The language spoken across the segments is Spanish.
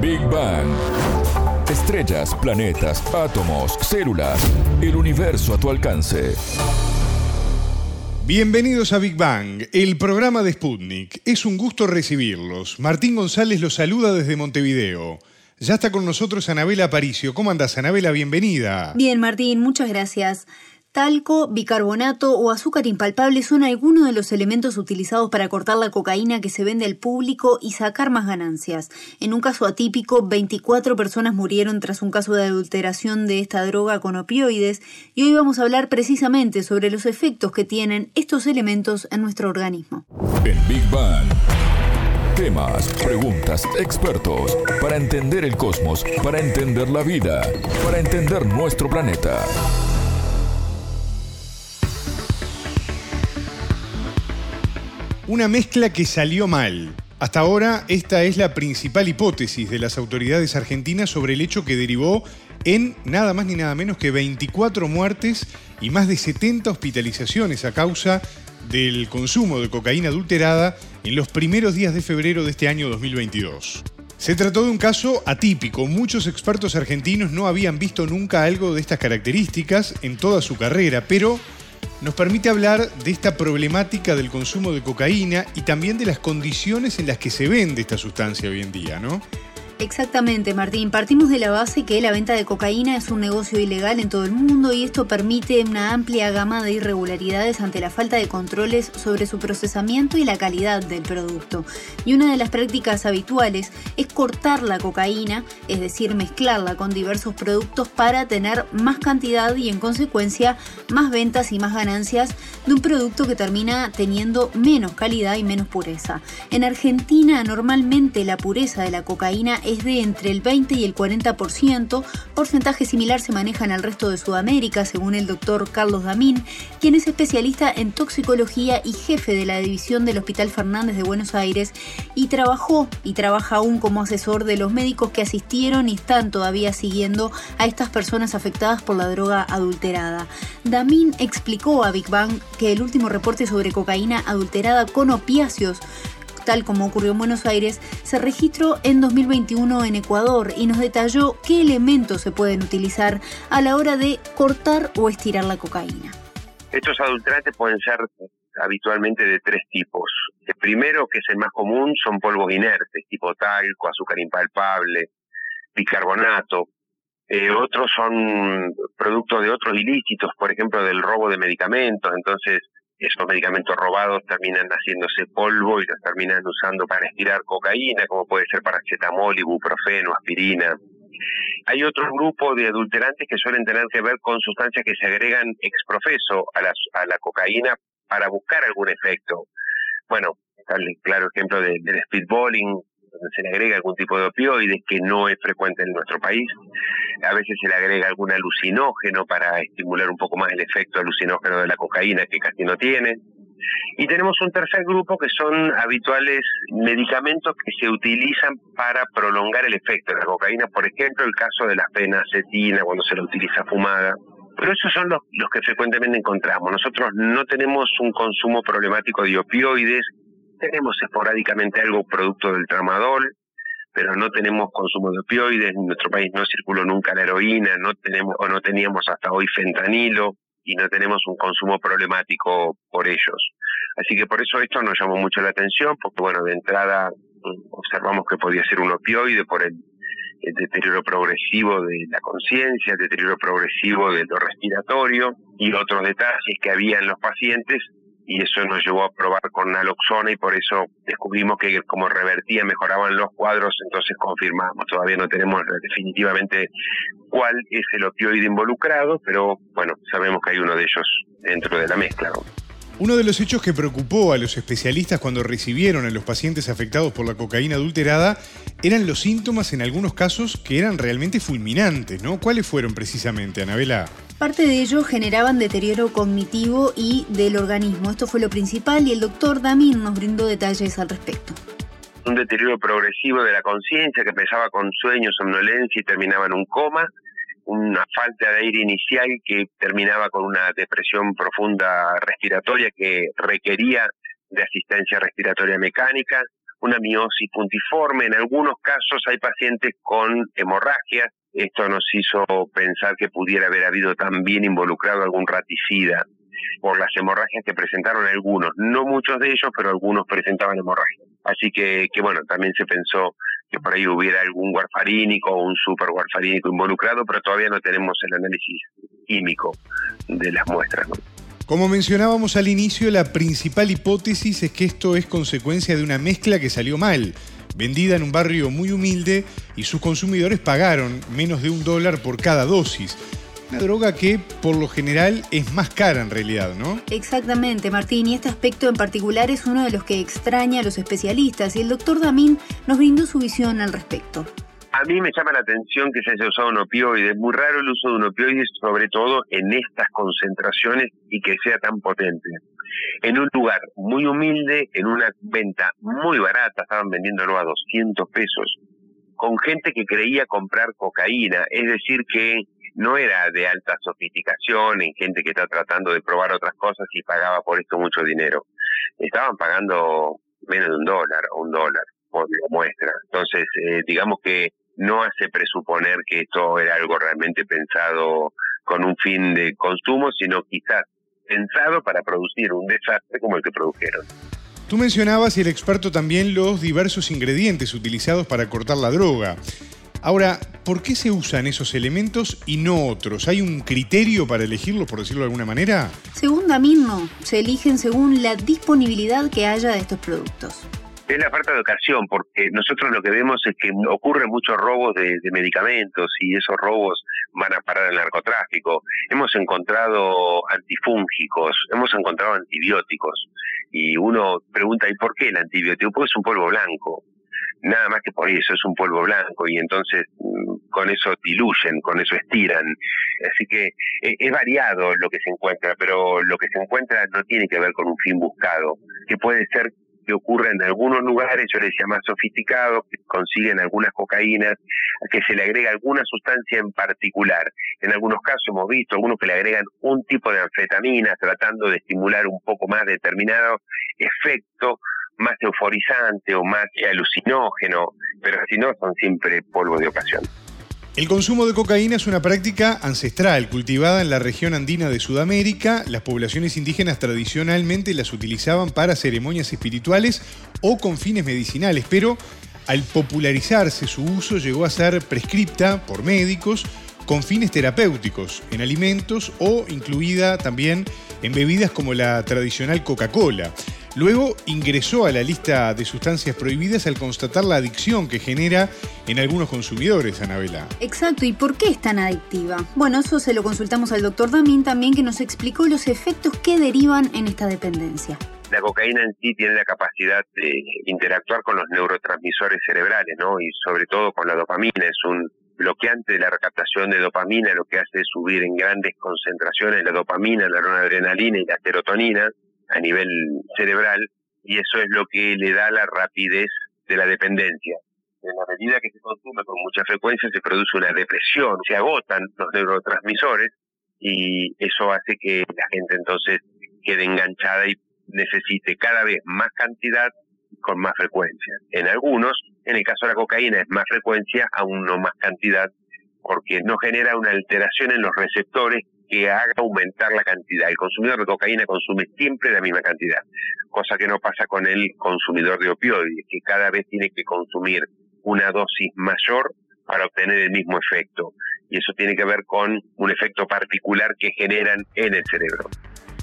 Big Bang. Estrellas, planetas, átomos, células, el universo a tu alcance. Bienvenidos a Big Bang, el programa de Sputnik. Es un gusto recibirlos. Martín González los saluda desde Montevideo. Ya está con nosotros Anabela Aparicio. ¿Cómo andas, Anabela? Bienvenida. Bien, Martín, muchas gracias. Talco, bicarbonato o azúcar impalpable son algunos de los elementos utilizados para cortar la cocaína que se vende al público y sacar más ganancias. En un caso atípico, 24 personas murieron tras un caso de adulteración de esta droga con opioides y hoy vamos a hablar precisamente sobre los efectos que tienen estos elementos en nuestro organismo. En Big Bang. Temas, preguntas, expertos, para entender el cosmos, para entender la vida, para entender nuestro planeta. Una mezcla que salió mal. Hasta ahora, esta es la principal hipótesis de las autoridades argentinas sobre el hecho que derivó en nada más ni nada menos que 24 muertes y más de 70 hospitalizaciones a causa del consumo de cocaína adulterada en los primeros días de febrero de este año 2022. Se trató de un caso atípico. Muchos expertos argentinos no habían visto nunca algo de estas características en toda su carrera, pero nos permite hablar de esta problemática del consumo de cocaína y también de las condiciones en las que se vende esta sustancia hoy en día, ¿no? Exactamente, Martín. Partimos de la base que la venta de cocaína es un negocio ilegal en todo el mundo y esto permite una amplia gama de irregularidades ante la falta de controles sobre su procesamiento y la calidad del producto. Y una de las prácticas habituales es cortar la cocaína, es decir, mezclarla con diversos productos para tener más cantidad y en consecuencia más ventas y más ganancias de un producto que termina teniendo menos calidad y menos pureza. En Argentina normalmente la pureza de la cocaína de entre el 20 y el 40%, porcentaje similar se maneja en el resto de Sudamérica, según el doctor Carlos Damín, quien es especialista en toxicología y jefe de la división del Hospital Fernández de Buenos Aires y trabajó y trabaja aún como asesor de los médicos que asistieron y están todavía siguiendo a estas personas afectadas por la droga adulterada. Damín explicó a Big Bang que el último reporte sobre cocaína adulterada con opiáceos tal como ocurrió en Buenos Aires, se registró en 2021 en Ecuador y nos detalló qué elementos se pueden utilizar a la hora de cortar o estirar la cocaína. Estos adulterantes pueden ser habitualmente de tres tipos. El primero, que es el más común, son polvos inertes, tipo talco, azúcar impalpable, bicarbonato. Eh, otros son productos de otros ilícitos, por ejemplo, del robo de medicamentos. Entonces, esos medicamentos robados terminan haciéndose polvo y los terminan usando para estirar cocaína, como puede ser paracetamol, ibuprofeno, aspirina. Hay otro grupo de adulterantes que suelen tener que ver con sustancias que se agregan exprofeso a la, a la cocaína para buscar algún efecto. Bueno, está el claro ejemplo del speedballing, se le agrega algún tipo de opioides que no es frecuente en nuestro país. A veces se le agrega algún alucinógeno para estimular un poco más el efecto alucinógeno de la cocaína que casi no tiene. Y tenemos un tercer grupo que son habituales medicamentos que se utilizan para prolongar el efecto de la cocaína, por ejemplo, el caso de la acetina cuando se la utiliza fumada. Pero esos son los, los que frecuentemente encontramos. Nosotros no tenemos un consumo problemático de opioides tenemos esporádicamente algo producto del tramadol, pero no tenemos consumo de opioides, en nuestro país no circuló nunca la heroína, no tenemos o no teníamos hasta hoy fentanilo y no tenemos un consumo problemático por ellos. Así que por eso esto nos llamó mucho la atención, porque bueno, de entrada mm, observamos que podía ser un opioide por el, el deterioro progresivo de la conciencia, el deterioro progresivo de lo respiratorio y otros detalles que había en los pacientes y eso nos llevó a probar con naloxona y por eso descubrimos que como revertía, mejoraban los cuadros, entonces confirmamos. Todavía no tenemos definitivamente cuál es el opioide involucrado, pero bueno, sabemos que hay uno de ellos dentro de la mezcla. Uno de los hechos que preocupó a los especialistas cuando recibieron a los pacientes afectados por la cocaína adulterada eran los síntomas en algunos casos que eran realmente fulminantes, ¿no? ¿Cuáles fueron precisamente, Anabela? Parte de ello generaban deterioro cognitivo y del organismo. Esto fue lo principal y el doctor Damín nos brindó detalles al respecto. Un deterioro progresivo de la conciencia que empezaba con sueño, somnolencia y terminaba en un coma. Una falta de aire inicial que terminaba con una depresión profunda respiratoria que requería de asistencia respiratoria mecánica una miosis puntiforme. En algunos casos hay pacientes con hemorragias. Esto nos hizo pensar que pudiera haber habido también involucrado algún raticida por las hemorragias que presentaron algunos, no muchos de ellos, pero algunos presentaban hemorragias. Así que, que bueno, también se pensó que por ahí hubiera algún warfarínico o un super warfarínico involucrado, pero todavía no tenemos el análisis químico de las muestras. Como mencionábamos al inicio, la principal hipótesis es que esto es consecuencia de una mezcla que salió mal, vendida en un barrio muy humilde y sus consumidores pagaron menos de un dólar por cada dosis. Una droga que por lo general es más cara en realidad, ¿no? Exactamente, Martín, y este aspecto en particular es uno de los que extraña a los especialistas y el doctor Damín nos brindó su visión al respecto. A mí me llama la atención que se haya usado un opioide. Es muy raro el uso de un opioide, sobre todo en estas concentraciones y que sea tan potente. En un lugar muy humilde, en una venta muy barata, estaban vendiéndolo a 200 pesos, con gente que creía comprar cocaína. Es decir, que no era de alta sofisticación, en gente que está tratando de probar otras cosas y pagaba por esto mucho dinero. Estaban pagando menos de un dólar o un dólar por la muestra. Entonces, eh, digamos que no hace presuponer que esto era algo realmente pensado con un fin de consumo, sino quizás pensado para producir un desastre como el que produjeron. Tú mencionabas, y el experto también, los diversos ingredientes utilizados para cortar la droga. Ahora, ¿por qué se usan esos elementos y no otros? ¿Hay un criterio para elegirlos, por decirlo de alguna manera? Según Damin, no. Se eligen según la disponibilidad que haya de estos productos. Es la falta de ocasión, porque nosotros lo que vemos es que ocurren muchos robos de, de, medicamentos y esos robos van a parar al narcotráfico. Hemos encontrado antifúngicos, hemos encontrado antibióticos y uno pregunta, ¿y por qué el antibiótico? Porque es un polvo blanco nada más que por eso, es un polvo blanco y entonces mm, con eso diluyen, con eso estiran. Así que eh, es variado lo que se encuentra, pero lo que se encuentra no tiene que ver con un fin buscado, que puede ser que ocurra en algunos lugares, yo les decía más sofisticados, que consiguen algunas cocaínas, que se le agrega alguna sustancia en particular. En algunos casos hemos visto algunos que le agregan un tipo de anfetamina tratando de estimular un poco más determinado efecto más euforizante o más alucinógeno, pero si no son siempre polvo de ocasión. El consumo de cocaína es una práctica ancestral, cultivada en la región andina de Sudamérica. Las poblaciones indígenas tradicionalmente las utilizaban para ceremonias espirituales o con fines medicinales, pero al popularizarse su uso llegó a ser prescripta por médicos con fines terapéuticos en alimentos o incluida también en bebidas como la tradicional Coca-Cola. Luego ingresó a la lista de sustancias prohibidas al constatar la adicción que genera en algunos consumidores, Anabela. Exacto, ¿y por qué es tan adictiva? Bueno, eso se lo consultamos al doctor Damín también que nos explicó los efectos que derivan en esta dependencia. La cocaína en sí tiene la capacidad de interactuar con los neurotransmisores cerebrales, ¿no? Y sobre todo con la dopamina, es un bloqueante de la recaptación de dopamina, lo que hace es subir en grandes concentraciones la dopamina, la noradrenalina y la serotonina, a nivel cerebral y eso es lo que le da la rapidez de la dependencia. En la medida que se consume con mucha frecuencia se produce una depresión, se agotan los neurotransmisores y eso hace que la gente entonces quede enganchada y necesite cada vez más cantidad con más frecuencia. En algunos, en el caso de la cocaína es más frecuencia, aún no más cantidad, porque no genera una alteración en los receptores que haga aumentar la cantidad. El consumidor de cocaína consume siempre la misma cantidad, cosa que no pasa con el consumidor de opioides, que cada vez tiene que consumir una dosis mayor para obtener el mismo efecto. Y eso tiene que ver con un efecto particular que generan en el cerebro.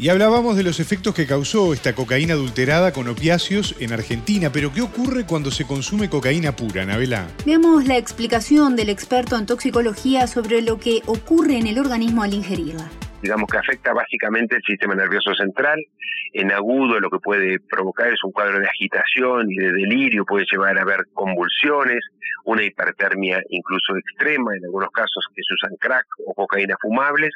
Y hablábamos de los efectos que causó esta cocaína adulterada con opiáceos en Argentina, pero ¿qué ocurre cuando se consume cocaína pura, Nabela? Veamos la explicación del experto en toxicología sobre lo que ocurre en el organismo al ingerirla digamos que afecta básicamente el sistema nervioso central. En agudo lo que puede provocar es un cuadro de agitación y de delirio, puede llevar a ver convulsiones, una hipertermia incluso extrema, en algunos casos que se usan crack o cocaína fumables,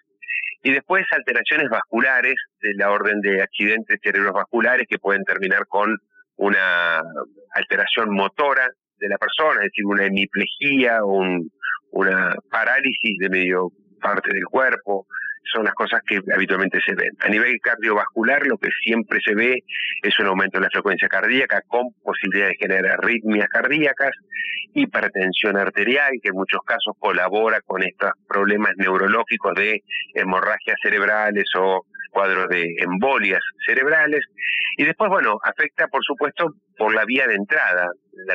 y después alteraciones vasculares de la orden de accidentes cerebrovasculares que pueden terminar con una alteración motora de la persona, es decir, una hemiplegia o una parálisis de medio parte del cuerpo, son las cosas que habitualmente se ven. A nivel cardiovascular, lo que siempre se ve es un aumento de la frecuencia cardíaca con posibilidad de generar arritmias cardíacas, hipertensión arterial, que en muchos casos colabora con estos problemas neurológicos de hemorragias cerebrales o cuadros de embolias cerebrales. Y después, bueno, afecta, por supuesto, por la vía de entrada.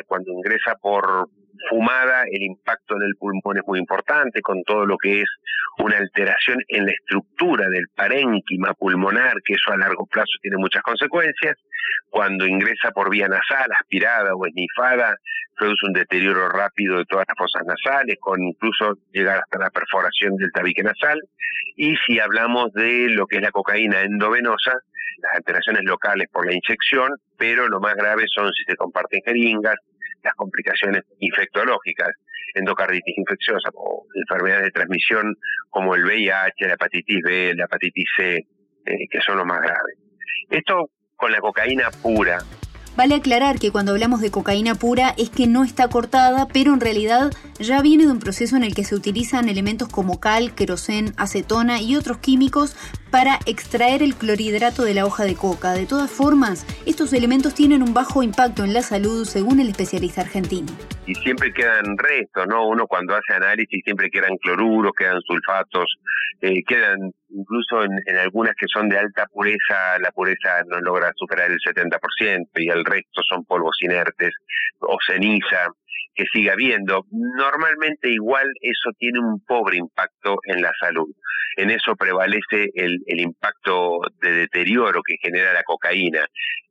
Cuando ingresa por fumada, el impacto en el pulmón es muy importante, con todo lo que es una alteración en la estructura del parénquima pulmonar, que eso a largo plazo tiene muchas consecuencias. Cuando ingresa por vía nasal, aspirada o esnifada, produce un deterioro rápido de todas las fosas nasales, con incluso llegar hasta la perforación del tabique nasal. Y si hablamos de lo que es la cocaína endovenosa, las alteraciones locales por la inyección, pero lo más grave son si se comparten jeringas, las complicaciones infectológicas, endocarditis infecciosa o enfermedades de transmisión como el VIH, la hepatitis B, la hepatitis C, eh, que son los más graves. Esto con la cocaína pura, Vale aclarar que cuando hablamos de cocaína pura es que no está cortada, pero en realidad ya viene de un proceso en el que se utilizan elementos como cal, querosén, acetona y otros químicos para extraer el clorhidrato de la hoja de coca. De todas formas, estos elementos tienen un bajo impacto en la salud según el especialista argentino. Y siempre quedan restos, ¿no? Uno cuando hace análisis siempre quedan cloruros, quedan sulfatos, eh, quedan incluso en, en, algunas que son de alta pureza, la pureza no logra superar el 70% y el resto son polvos inertes o ceniza que sigue habiendo. Normalmente igual eso tiene un pobre impacto en la salud. En eso prevalece el, el impacto de deterioro que genera la cocaína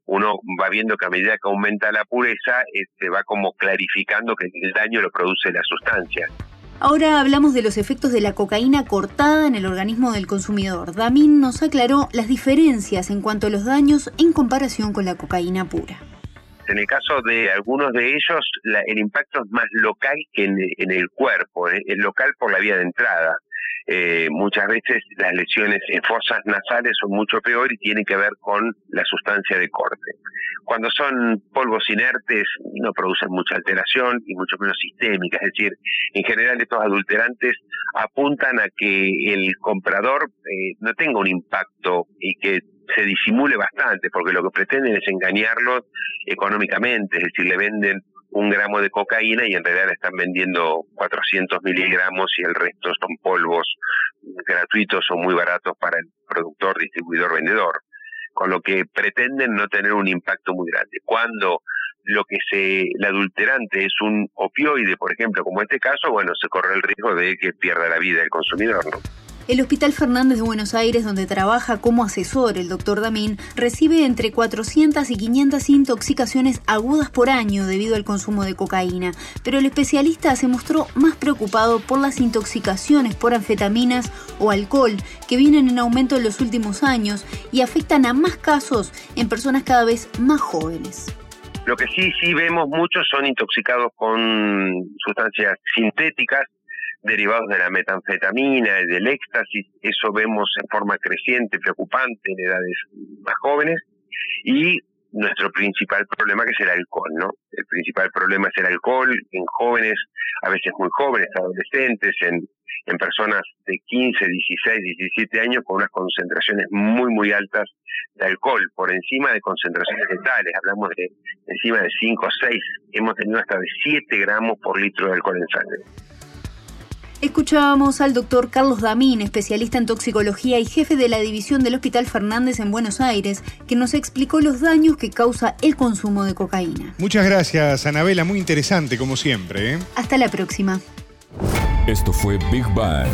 uno va viendo que a medida que aumenta la pureza, este, va como clarificando que el daño lo produce la sustancia. Ahora hablamos de los efectos de la cocaína cortada en el organismo del consumidor. Damin nos aclaró las diferencias en cuanto a los daños en comparación con la cocaína pura. En el caso de algunos de ellos, el impacto es más local que en, el cuerpo, es local por la vía de entrada. Eh, muchas veces las lesiones en fosas nasales son mucho peor y tienen que ver con la sustancia de corte. Cuando son polvos inertes no producen mucha alteración y mucho menos sistémica, es decir, en general estos adulterantes apuntan a que el comprador eh, no tenga un impacto y que se disimule bastante, porque lo que pretenden es engañarlos económicamente, es decir, le venden un gramo de cocaína y en realidad están vendiendo 400 miligramos y el resto son polvos gratuitos o muy baratos para el productor, distribuidor, vendedor. Con lo que pretenden no tener un impacto muy grande. Cuando lo que se, el adulterante es un opioide, por ejemplo, como este caso, bueno, se corre el riesgo de que pierda la vida el consumidor, ¿no? El Hospital Fernández de Buenos Aires, donde trabaja como asesor el doctor Damín, recibe entre 400 y 500 intoxicaciones agudas por año debido al consumo de cocaína, pero el especialista se mostró más preocupado por las intoxicaciones por anfetaminas o alcohol, que vienen en aumento en los últimos años y afectan a más casos en personas cada vez más jóvenes. Lo que sí, sí vemos muchos son intoxicados con sustancias sintéticas, derivados de la metanfetamina y del éxtasis, eso vemos en forma creciente, preocupante en edades más jóvenes, y nuestro principal problema que es el alcohol, ¿no? El principal problema es el alcohol en jóvenes, a veces muy jóvenes, adolescentes, en, en personas de 15, 16, 17 años con unas concentraciones muy, muy altas de alcohol, por encima de concentraciones letales, hablamos de encima de 5 o 6, hemos tenido hasta de 7 gramos por litro de alcohol en sangre. Escuchábamos al doctor Carlos Damín, especialista en toxicología y jefe de la división del Hospital Fernández en Buenos Aires, que nos explicó los daños que causa el consumo de cocaína. Muchas gracias, Anabela, muy interesante como siempre. ¿eh? Hasta la próxima. Esto fue Big Bang.